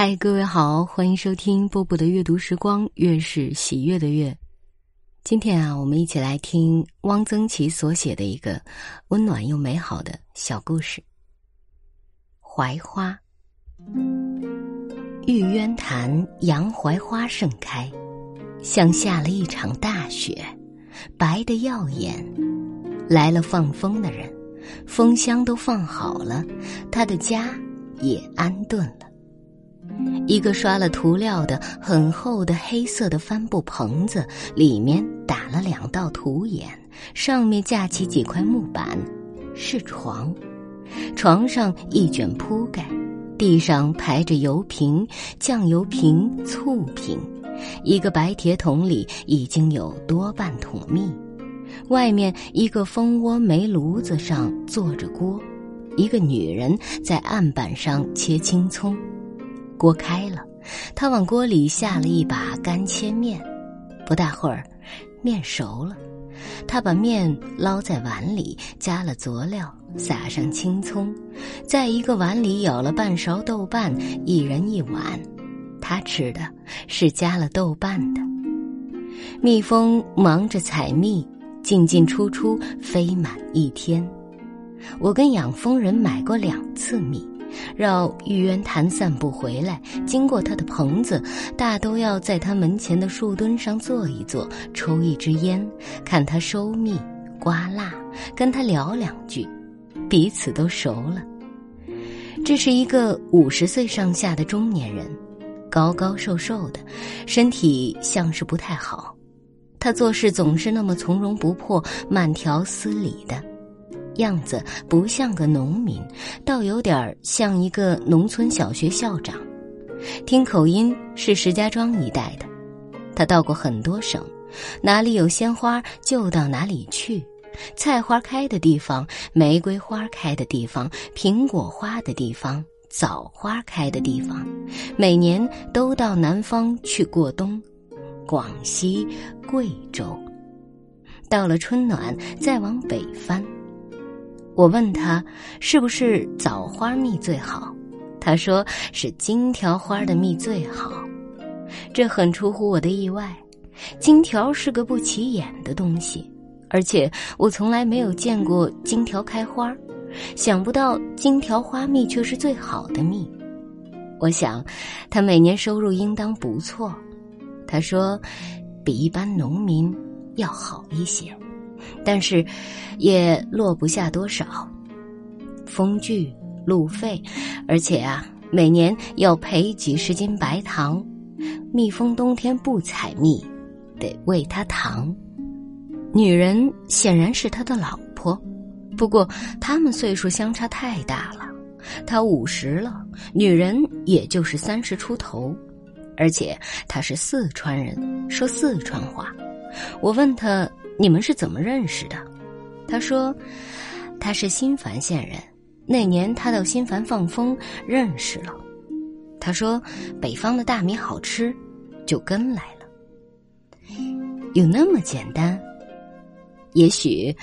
嗨，各位好，欢迎收听波波的阅读时光，月是喜悦的月。今天啊，我们一起来听汪曾祺所写的一个温暖又美好的小故事——槐花。玉渊潭洋槐花盛开，像下了一场大雪，白的耀眼。来了放风的人，风箱都放好了，他的家也安顿了。一个刷了涂料的很厚的黑色的帆布棚子，里面打了两道土眼，上面架起几块木板，是床。床上一卷铺盖，地上排着油瓶、酱油瓶、醋瓶。一个白铁桶里已经有多半桶蜜。外面一个蜂窝煤炉子上坐着锅，一个女人在案板上切青葱。锅开了，他往锅里下了一把干切面，不大会儿，面熟了。他把面捞在碗里，加了佐料，撒上青葱，在一个碗里舀了半勺豆瓣，一人一碗。他吃的是加了豆瓣的。蜜蜂忙着采蜜，进进出出，飞满一天。我跟养蜂人买过两次蜜。绕玉渊潭散步回来，经过他的棚子，大都要在他门前的树墩上坐一坐，抽一支烟，看他收蜜、刮蜡，跟他聊两句，彼此都熟了。这是一个五十岁上下的中年人，高高瘦瘦的，身体像是不太好。他做事总是那么从容不迫、慢条斯理的。样子不像个农民，倒有点像一个农村小学校长。听口音是石家庄一带的。他到过很多省，哪里有鲜花就到哪里去。菜花开的地方，玫瑰花开的地方，苹果花的地方，枣花开的地方，每年都到南方去过冬。广西、贵州，到了春暖再往北翻。我问他是不是枣花蜜最好，他说是金条花的蜜最好，这很出乎我的意外。金条是个不起眼的东西，而且我从来没有见过金条开花，想不到金条花蜜却是最好的蜜。我想他每年收入应当不错，他说比一般农民要好一些。但是，也落不下多少，风具、路费，而且啊，每年要赔几十斤白糖。蜜蜂冬天不采蜜，得喂它糖。女人显然是他的老婆，不过他们岁数相差太大了，他五十了，女人也就是三十出头，而且他是四川人，说四川话。我问他。你们是怎么认识的？他说，他是新繁县人。那年他到新繁放风，认识了。他说，北方的大米好吃，就跟来了。有那么简单？也许，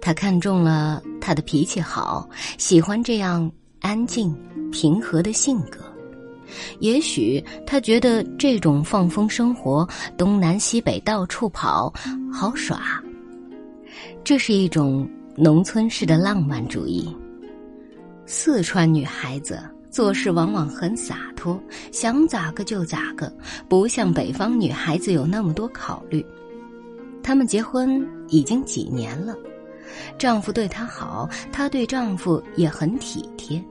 他看中了他的脾气好，喜欢这样安静平和的性格。也许他觉得这种放风生活，东南西北到处跑，好耍。这是一种农村式的浪漫主义。四川女孩子做事往往很洒脱，想咋个就咋个，不像北方女孩子有那么多考虑。她们结婚已经几年了，丈夫对她好，她对丈夫也很体贴。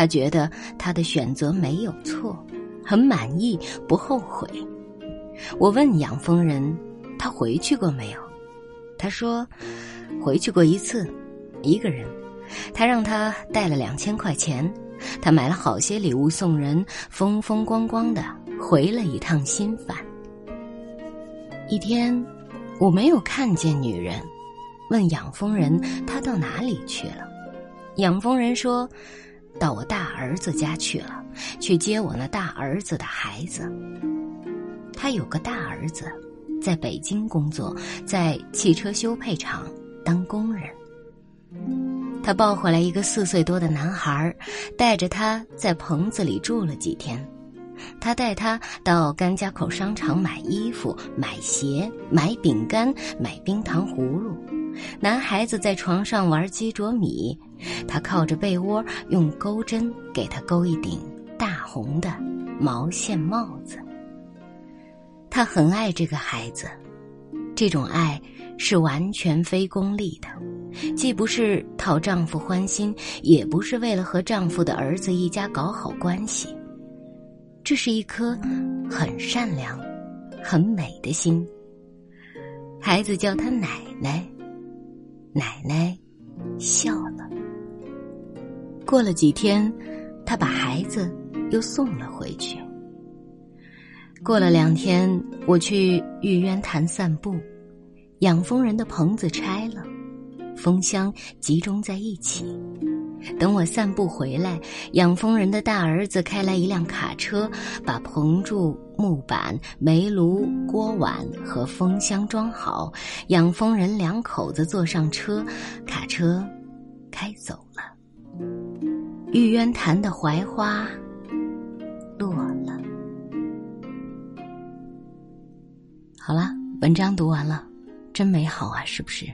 他觉得他的选择没有错，很满意，不后悔。我问养蜂人，他回去过没有？他说，回去过一次，一个人。他让他带了两千块钱，他买了好些礼物送人，风风光光的回了一趟新繁。一天，我没有看见女人，问养蜂人她到哪里去了。养蜂人说。到我大儿子家去了，去接我那大儿子的孩子。他有个大儿子，在北京工作，在汽车修配厂当工人。他抱回来一个四岁多的男孩，带着他在棚子里住了几天，他带他到甘家口商场买衣服、买鞋、买饼干、买冰糖葫芦。男孩子在床上玩鸡啄米，他靠着被窝用钩针给他钩一顶大红的毛线帽子。他很爱这个孩子，这种爱是完全非功利的，既不是讨丈夫欢心，也不是为了和丈夫的儿子一家搞好关系。这是一颗很善良、很美的心。孩子叫他奶奶。奶奶笑了。过了几天，她把孩子又送了回去。过了两天，我去玉渊潭散步，养蜂人的棚子拆了，蜂箱集中在一起。等我散步回来，养蜂人的大儿子开来一辆卡车，把棚柱、木板、煤炉、锅碗和蜂箱装好。养蜂人两口子坐上车，卡车开走了。玉渊潭的槐花落了。好了，文章读完了，真美好啊，是不是？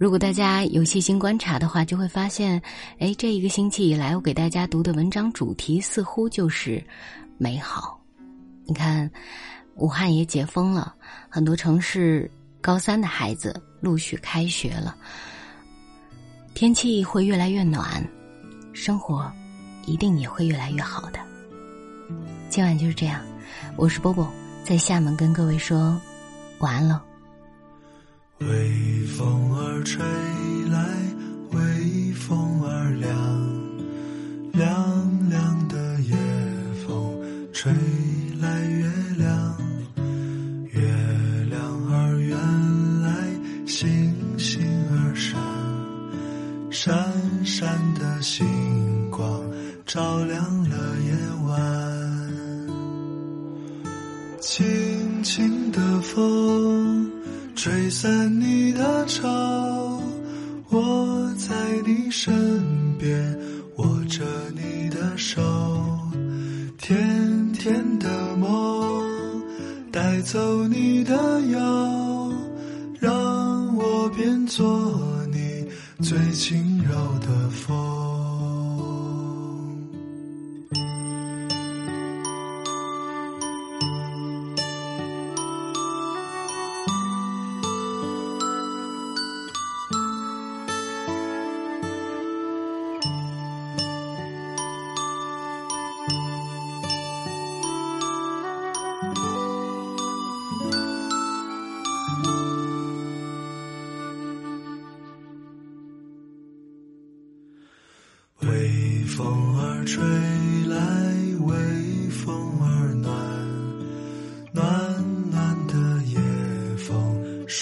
如果大家有细心观察的话，就会发现，哎，这一个星期以来，我给大家读的文章主题似乎就是美好。你看，武汉也解封了，很多城市高三的孩子陆续开学了，天气会越来越暖，生活一定也会越来越好的。今晚就是这样，我是波波，在厦门跟各位说晚安了。微风儿吹来，微风儿凉，凉凉的夜风吹来月亮，月亮儿圆来，星星儿闪，闪闪的星光照亮散你的愁，我在你身边握着你的手，甜甜的梦带走你的忧，让我变作你最轻柔的风。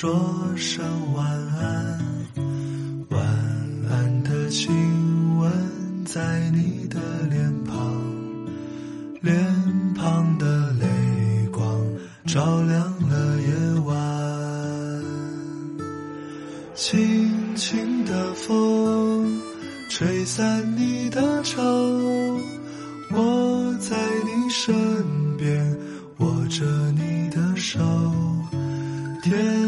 说声晚安，晚安的亲吻在你的脸庞，脸庞的泪光照亮了夜晚，轻轻的风。吹散你的愁，我在你身边握着你的手，天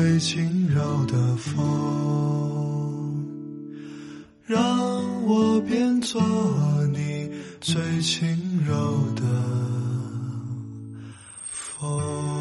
最轻柔的风，让我变作你最轻柔的。风